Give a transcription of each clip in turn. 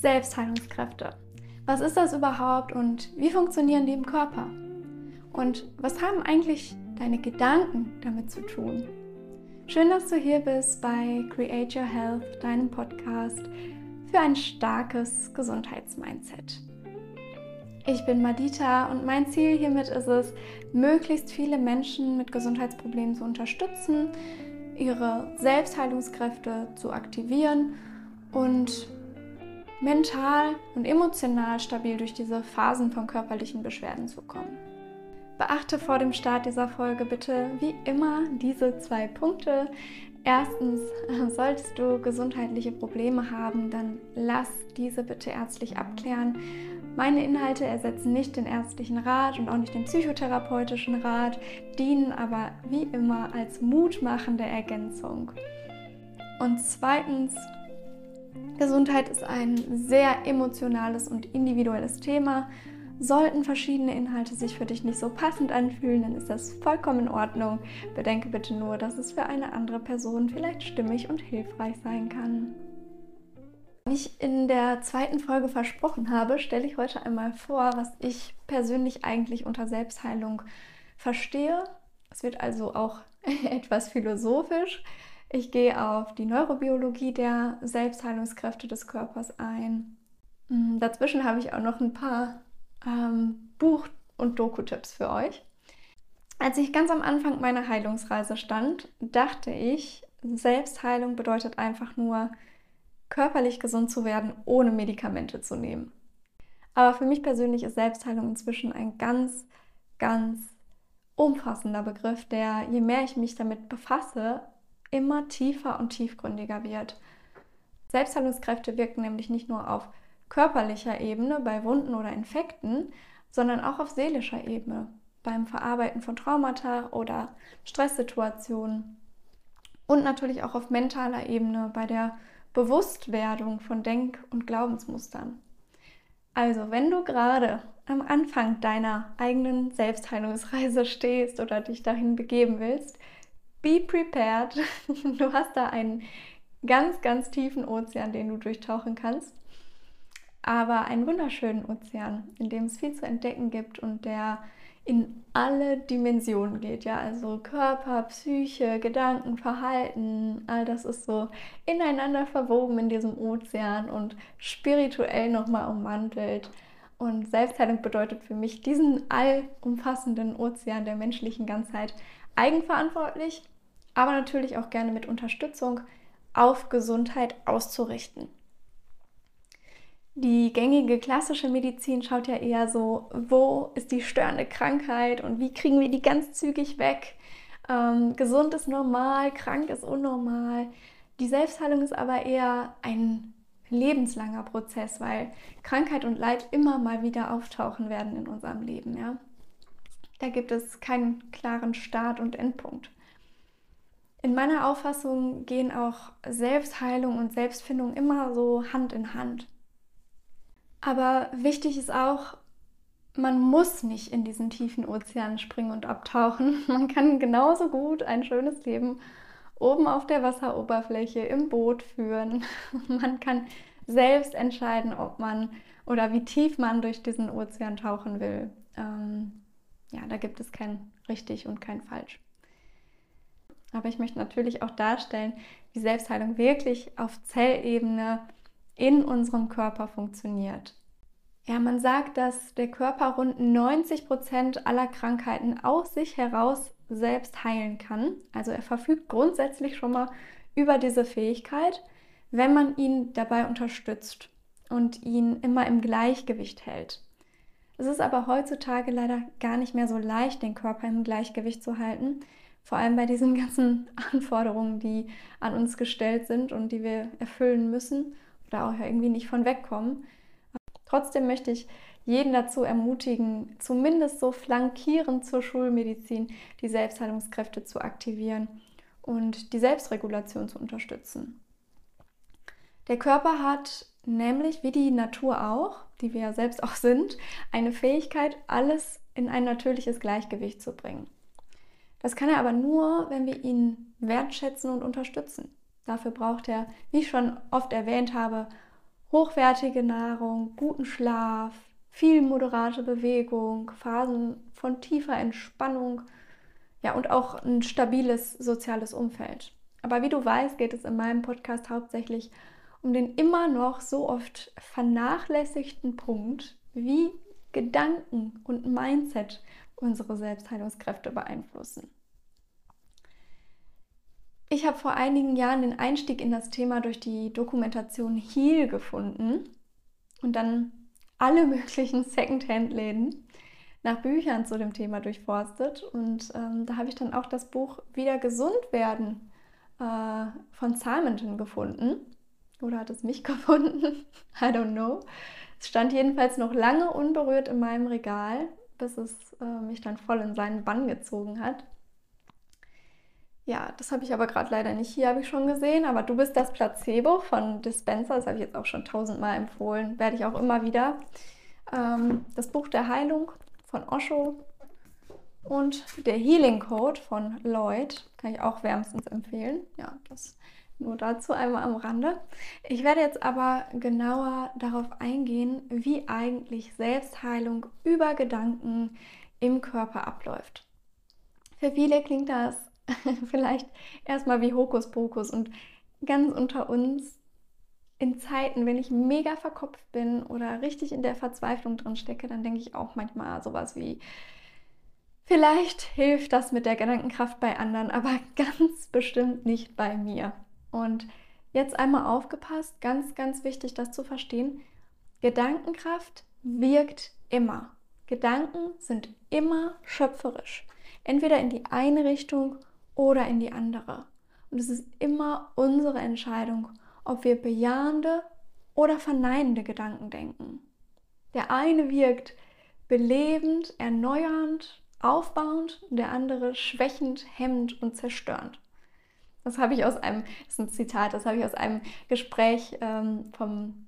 Selbstheilungskräfte. Was ist das überhaupt und wie funktionieren die im Körper? Und was haben eigentlich deine Gedanken damit zu tun? Schön, dass du hier bist bei Create Your Health, deinem Podcast für ein starkes Gesundheitsmindset. Ich bin Madita und mein Ziel hiermit ist es, möglichst viele Menschen mit Gesundheitsproblemen zu unterstützen, ihre Selbstheilungskräfte zu aktivieren und mental und emotional stabil durch diese Phasen von körperlichen Beschwerden zu kommen. Beachte vor dem Start dieser Folge bitte wie immer diese zwei Punkte. Erstens, solltest du gesundheitliche Probleme haben, dann lass diese bitte ärztlich abklären. Meine Inhalte ersetzen nicht den ärztlichen Rat und auch nicht den psychotherapeutischen Rat, dienen aber wie immer als mutmachende Ergänzung. Und zweitens, Gesundheit ist ein sehr emotionales und individuelles Thema. Sollten verschiedene Inhalte sich für dich nicht so passend anfühlen, dann ist das vollkommen in Ordnung. Bedenke bitte nur, dass es für eine andere Person vielleicht stimmig und hilfreich sein kann. Wie ich in der zweiten Folge versprochen habe, stelle ich heute einmal vor, was ich persönlich eigentlich unter Selbstheilung verstehe. Es wird also auch etwas philosophisch. Ich gehe auf die Neurobiologie der Selbstheilungskräfte des Körpers ein. Hm, dazwischen habe ich auch noch ein paar ähm, Buch- und Doku-Tipps für euch. Als ich ganz am Anfang meiner Heilungsreise stand, dachte ich, Selbstheilung bedeutet einfach nur, körperlich gesund zu werden, ohne Medikamente zu nehmen. Aber für mich persönlich ist Selbstheilung inzwischen ein ganz, ganz umfassender Begriff, der, je mehr ich mich damit befasse, immer tiefer und tiefgründiger wird. Selbstheilungskräfte wirken nämlich nicht nur auf körperlicher Ebene bei Wunden oder Infekten, sondern auch auf seelischer Ebene beim Verarbeiten von Traumata oder Stresssituationen und natürlich auch auf mentaler Ebene bei der Bewusstwerdung von Denk- und Glaubensmustern. Also, wenn du gerade am Anfang deiner eigenen Selbstheilungsreise stehst oder dich dahin begeben willst, be prepared. Du hast da einen ganz, ganz tiefen Ozean, den du durchtauchen kannst aber einen wunderschönen Ozean, in dem es viel zu entdecken gibt und der in alle Dimensionen geht, ja, also Körper, Psyche, Gedanken, Verhalten, all das ist so ineinander verwoben in diesem Ozean und spirituell nochmal ummantelt. Und Selbstheilung bedeutet für mich diesen allumfassenden Ozean der menschlichen Ganzheit eigenverantwortlich, aber natürlich auch gerne mit Unterstützung auf Gesundheit auszurichten. Die gängige klassische Medizin schaut ja eher so, wo ist die störende Krankheit und wie kriegen wir die ganz zügig weg. Ähm, gesund ist normal, krank ist unnormal. Die Selbstheilung ist aber eher ein lebenslanger Prozess, weil Krankheit und Leid immer mal wieder auftauchen werden in unserem Leben. Ja? Da gibt es keinen klaren Start und Endpunkt. In meiner Auffassung gehen auch Selbstheilung und Selbstfindung immer so Hand in Hand. Aber wichtig ist auch, man muss nicht in diesen tiefen Ozean springen und abtauchen. Man kann genauso gut ein schönes Leben oben auf der Wasseroberfläche im Boot führen. Man kann selbst entscheiden, ob man oder wie tief man durch diesen Ozean tauchen will. Ähm, ja, da gibt es kein richtig und kein falsch. Aber ich möchte natürlich auch darstellen, wie Selbstheilung wirklich auf Zellebene in unserem Körper funktioniert. Ja, man sagt, dass der Körper rund 90 Prozent aller Krankheiten aus sich heraus selbst heilen kann. Also er verfügt grundsätzlich schon mal über diese Fähigkeit, wenn man ihn dabei unterstützt und ihn immer im Gleichgewicht hält. Es ist aber heutzutage leider gar nicht mehr so leicht, den Körper im Gleichgewicht zu halten, vor allem bei diesen ganzen Anforderungen, die an uns gestellt sind und die wir erfüllen müssen oder auch irgendwie nicht von wegkommen. Trotzdem möchte ich jeden dazu ermutigen, zumindest so flankierend zur Schulmedizin die Selbstheilungskräfte zu aktivieren und die Selbstregulation zu unterstützen. Der Körper hat nämlich, wie die Natur auch, die wir ja selbst auch sind, eine Fähigkeit, alles in ein natürliches Gleichgewicht zu bringen. Das kann er aber nur, wenn wir ihn wertschätzen und unterstützen. Dafür braucht er, wie ich schon oft erwähnt habe, hochwertige Nahrung, guten Schlaf, viel moderate Bewegung, Phasen von tiefer Entspannung, ja, und auch ein stabiles soziales Umfeld. Aber wie du weißt, geht es in meinem Podcast hauptsächlich um den immer noch so oft vernachlässigten Punkt, wie Gedanken und Mindset unsere Selbstheilungskräfte beeinflussen. Ich habe vor einigen Jahren den Einstieg in das Thema durch die Dokumentation Heal gefunden und dann alle möglichen Secondhand-Läden nach Büchern zu dem Thema durchforstet. Und ähm, da habe ich dann auch das Buch Wieder gesund werden äh, von Simonton gefunden. Oder hat es mich gefunden? I don't know. Es stand jedenfalls noch lange unberührt in meinem Regal, bis es äh, mich dann voll in seinen Bann gezogen hat. Ja, das habe ich aber gerade leider nicht hier, habe ich schon gesehen. Aber du bist das Placebo von Dispenser, das habe ich jetzt auch schon tausendmal empfohlen, werde ich auch immer wieder. Ähm, das Buch der Heilung von Osho und der Healing Code von Lloyd kann ich auch wärmstens empfehlen. Ja, das nur dazu einmal am Rande. Ich werde jetzt aber genauer darauf eingehen, wie eigentlich Selbstheilung über Gedanken im Körper abläuft. Für viele klingt das vielleicht erstmal wie Hokuspokus und ganz unter uns in Zeiten, wenn ich mega verkopft bin oder richtig in der Verzweiflung drin stecke, dann denke ich auch manchmal sowas wie, vielleicht hilft das mit der Gedankenkraft bei anderen, aber ganz bestimmt nicht bei mir. Und jetzt einmal aufgepasst, ganz, ganz wichtig, das zu verstehen. Gedankenkraft wirkt immer. Gedanken sind immer schöpferisch. Entweder in die eine Richtung oder in die andere. Und es ist immer unsere Entscheidung, ob wir bejahende oder verneinende Gedanken denken. Der eine wirkt belebend, erneuernd, aufbauend, der andere schwächend, hemmend und zerstörend. Das habe ich aus einem, das ist ein Zitat, das habe ich aus einem Gespräch ähm, vom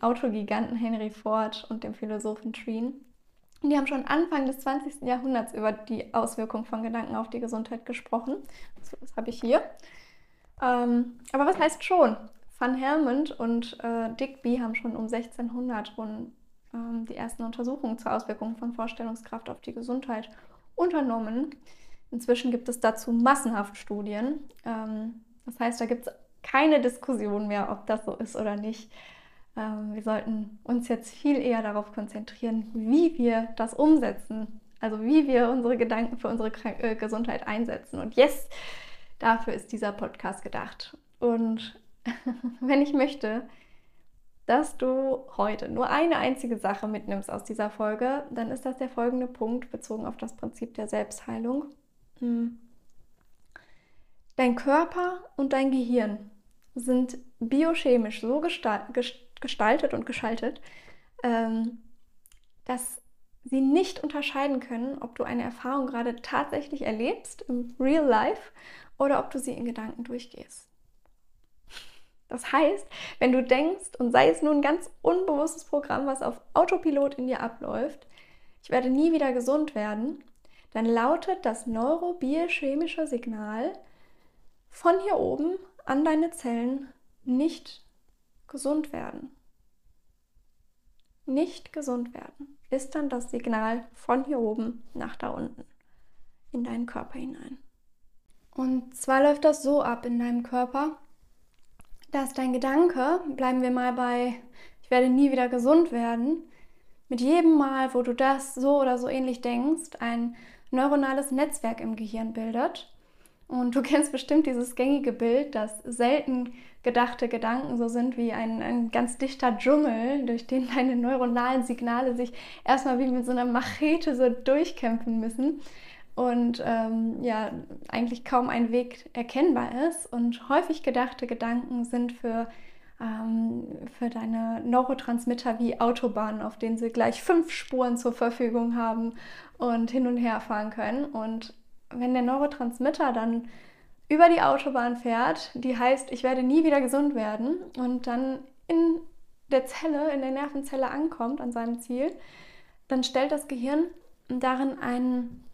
Autogiganten Henry Ford und dem Philosophen Treen. Die haben schon Anfang des 20. Jahrhunderts über die Auswirkungen von Gedanken auf die Gesundheit gesprochen. Das, das habe ich hier. Ähm, aber was heißt schon? Van Helmont und äh, Digby haben schon um 1600 rum ähm, die ersten Untersuchungen zur Auswirkung von Vorstellungskraft auf die Gesundheit unternommen. Inzwischen gibt es dazu massenhaft Studien. Ähm, das heißt, da gibt es keine Diskussion mehr, ob das so ist oder nicht. Ähm, wir sollten uns jetzt viel eher darauf konzentrieren, wie wir das umsetzen. Also wie wir unsere Gedanken für unsere äh, Gesundheit einsetzen. Und yes, dafür ist dieser Podcast gedacht. Und wenn ich möchte, dass du heute nur eine einzige Sache mitnimmst aus dieser Folge, dann ist das der folgende Punkt bezogen auf das Prinzip der Selbstheilung. Hm. Dein Körper und dein Gehirn sind biochemisch so gestaltet und geschaltet, ähm, dass sie nicht unterscheiden können, ob du eine Erfahrung gerade tatsächlich erlebst im Real Life oder ob du sie in Gedanken durchgehst. Das heißt, wenn du denkst, und sei es nur ein ganz unbewusstes Programm, was auf Autopilot in dir abläuft, ich werde nie wieder gesund werden, dann lautet das neurobiochemische Signal von hier oben an deine Zellen nicht gesund werden. Nicht gesund werden ist dann das Signal von hier oben nach da unten in deinen Körper hinein. Und zwar läuft das so ab in deinem Körper, dass dein Gedanke, bleiben wir mal bei, ich werde nie wieder gesund werden, mit jedem Mal, wo du das so oder so ähnlich denkst, ein neuronales Netzwerk im Gehirn bildet. Und du kennst bestimmt dieses gängige Bild, dass selten gedachte Gedanken so sind wie ein, ein ganz dichter Dschungel, durch den deine neuronalen Signale sich erstmal wie mit so einer Machete so durchkämpfen müssen und ähm, ja, eigentlich kaum ein Weg erkennbar ist. Und häufig gedachte Gedanken sind für, für deine Neurotransmitter wie Autobahnen, auf denen sie gleich fünf Spuren zur Verfügung haben und hin und her fahren können. Und wenn der Neurotransmitter dann über die Autobahn fährt, die heißt, ich werde nie wieder gesund werden und dann in der Zelle, in der Nervenzelle ankommt, an seinem Ziel, dann stellt das Gehirn darin einen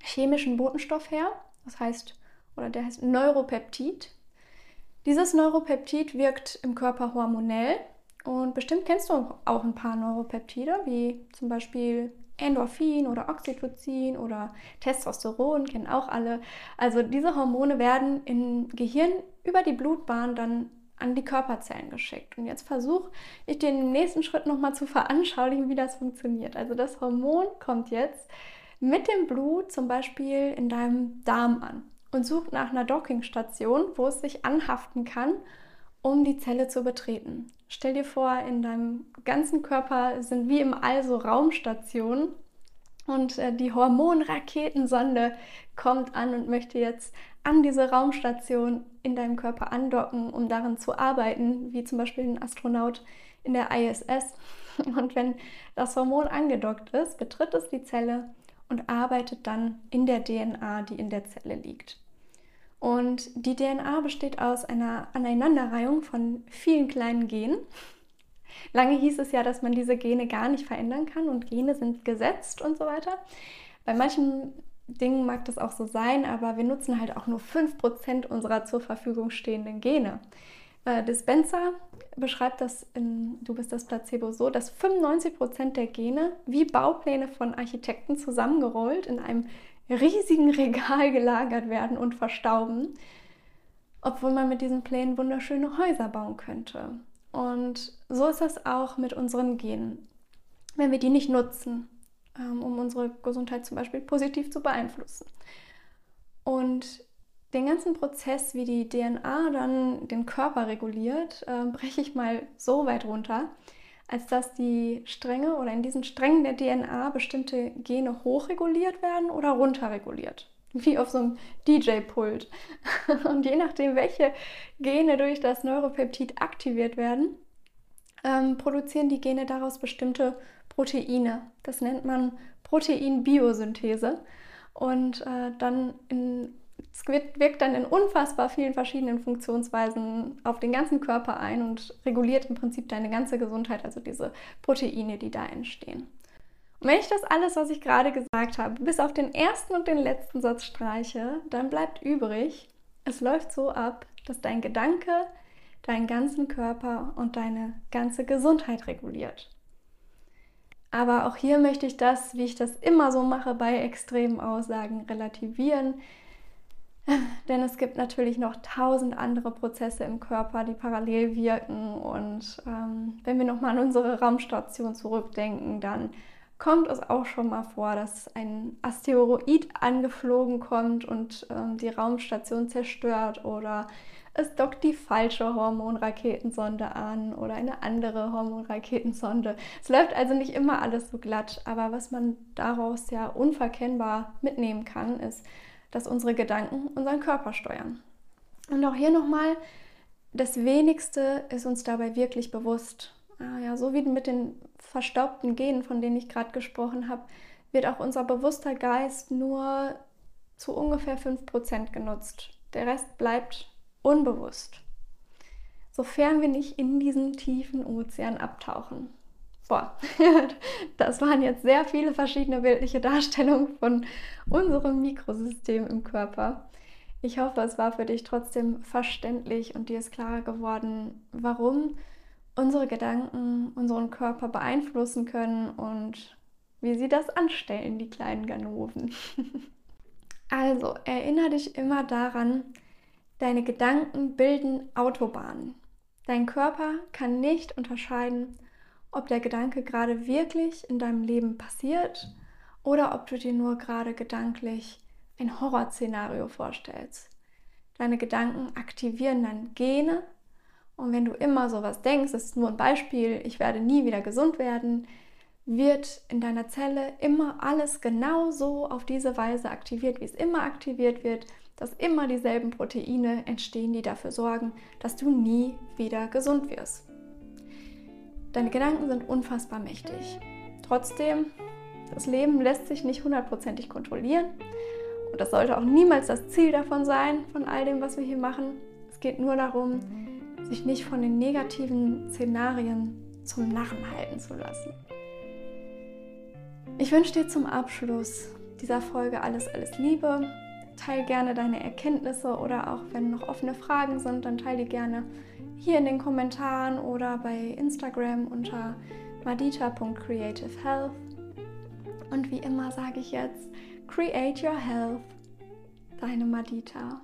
chemischen Botenstoff her. Das heißt, oder der heißt Neuropeptid. Dieses Neuropeptid wirkt im Körper hormonell Und bestimmt kennst du auch ein paar Neuropeptide, wie zum Beispiel Endorphin oder Oxytocin oder Testosteron, kennen auch alle. Also diese Hormone werden im Gehirn über die Blutbahn dann an die Körperzellen geschickt. Und jetzt versuche ich dir im nächsten Schritt nochmal zu veranschaulichen, wie das funktioniert. Also das Hormon kommt jetzt mit dem Blut zum Beispiel in deinem Darm an und sucht nach einer Dockingstation, wo es sich anhaften kann, um die Zelle zu betreten. Stell dir vor, in deinem ganzen Körper sind wie im All so Raumstationen und äh, die Hormonraketensonde kommt an und möchte jetzt an diese Raumstation in deinem Körper andocken, um darin zu arbeiten, wie zum Beispiel ein Astronaut in der ISS. Und wenn das Hormon angedockt ist, betritt es die Zelle und arbeitet dann in der DNA, die in der Zelle liegt. Und die DNA besteht aus einer Aneinanderreihung von vielen kleinen Genen. Lange hieß es ja, dass man diese Gene gar nicht verändern kann und Gene sind gesetzt und so weiter. Bei manchen Dingen mag das auch so sein, aber wir nutzen halt auch nur 5% unserer zur Verfügung stehenden Gene. Äh, Dispenser beschreibt das in Du bist das Placebo so, dass 95% der Gene wie Baupläne von Architekten zusammengerollt in einem riesigen Regal gelagert werden und verstauben, obwohl man mit diesen Plänen wunderschöne Häuser bauen könnte. Und so ist das auch mit unseren Genen. Wenn wir die nicht nutzen, ähm, um unsere Gesundheit zum Beispiel positiv zu beeinflussen. Und den ganzen Prozess, wie die DNA dann den Körper reguliert, äh, breche ich mal so weit runter, als dass die Stränge oder in diesen Strängen der DNA bestimmte Gene hochreguliert werden oder runterreguliert. Wie auf so einem DJ-Pult. Und je nachdem, welche Gene durch das Neuropeptid aktiviert werden, ähm, produzieren die Gene daraus bestimmte Proteine. Das nennt man Proteinbiosynthese. Und äh, dann in es wirkt dann in unfassbar vielen verschiedenen Funktionsweisen auf den ganzen Körper ein und reguliert im Prinzip deine ganze Gesundheit, also diese Proteine, die da entstehen. Und wenn ich das alles, was ich gerade gesagt habe, bis auf den ersten und den letzten Satz streiche, dann bleibt übrig, es läuft so ab, dass dein Gedanke deinen ganzen Körper und deine ganze Gesundheit reguliert. Aber auch hier möchte ich das, wie ich das immer so mache bei extremen Aussagen, relativieren. Denn es gibt natürlich noch tausend andere Prozesse im Körper, die parallel wirken. Und ähm, wenn wir nochmal an unsere Raumstation zurückdenken, dann kommt es auch schon mal vor, dass ein Asteroid angeflogen kommt und ähm, die Raumstation zerstört oder es dockt die falsche Hormonraketensonde an oder eine andere Hormonraketensonde. Es läuft also nicht immer alles so glatt, aber was man daraus ja unverkennbar mitnehmen kann, ist, dass unsere Gedanken unseren Körper steuern. Und auch hier nochmal, das Wenigste ist uns dabei wirklich bewusst. Ah ja, so wie mit den verstaubten Genen, von denen ich gerade gesprochen habe, wird auch unser bewusster Geist nur zu ungefähr 5% genutzt. Der Rest bleibt unbewusst. Sofern wir nicht in diesen tiefen Ozean abtauchen. Boah, das waren jetzt sehr viele verschiedene bildliche Darstellungen von unserem Mikrosystem im Körper. Ich hoffe, es war für dich trotzdem verständlich und dir ist klar geworden, warum unsere Gedanken unseren Körper beeinflussen können und wie sie das anstellen, die kleinen Ganoven. also, erinnere dich immer daran, deine Gedanken bilden Autobahnen. Dein Körper kann nicht unterscheiden, ob der Gedanke gerade wirklich in deinem Leben passiert oder ob du dir nur gerade gedanklich ein Horrorszenario vorstellst. Deine Gedanken aktivieren dann Gene und wenn du immer sowas denkst, das ist nur ein Beispiel, ich werde nie wieder gesund werden, wird in deiner Zelle immer alles genau so auf diese Weise aktiviert, wie es immer aktiviert wird, dass immer dieselben Proteine entstehen, die dafür sorgen, dass du nie wieder gesund wirst. Deine Gedanken sind unfassbar mächtig. Trotzdem, das Leben lässt sich nicht hundertprozentig kontrollieren. Und das sollte auch niemals das Ziel davon sein, von all dem, was wir hier machen. Es geht nur darum, sich nicht von den negativen Szenarien zum Narren halten zu lassen. Ich wünsche dir zum Abschluss dieser Folge alles, alles Liebe. Teil gerne deine Erkenntnisse oder auch wenn noch offene Fragen sind, dann teile die gerne hier in den Kommentaren oder bei Instagram unter madita.creativehealth. Und wie immer sage ich jetzt, create your health, deine Madita.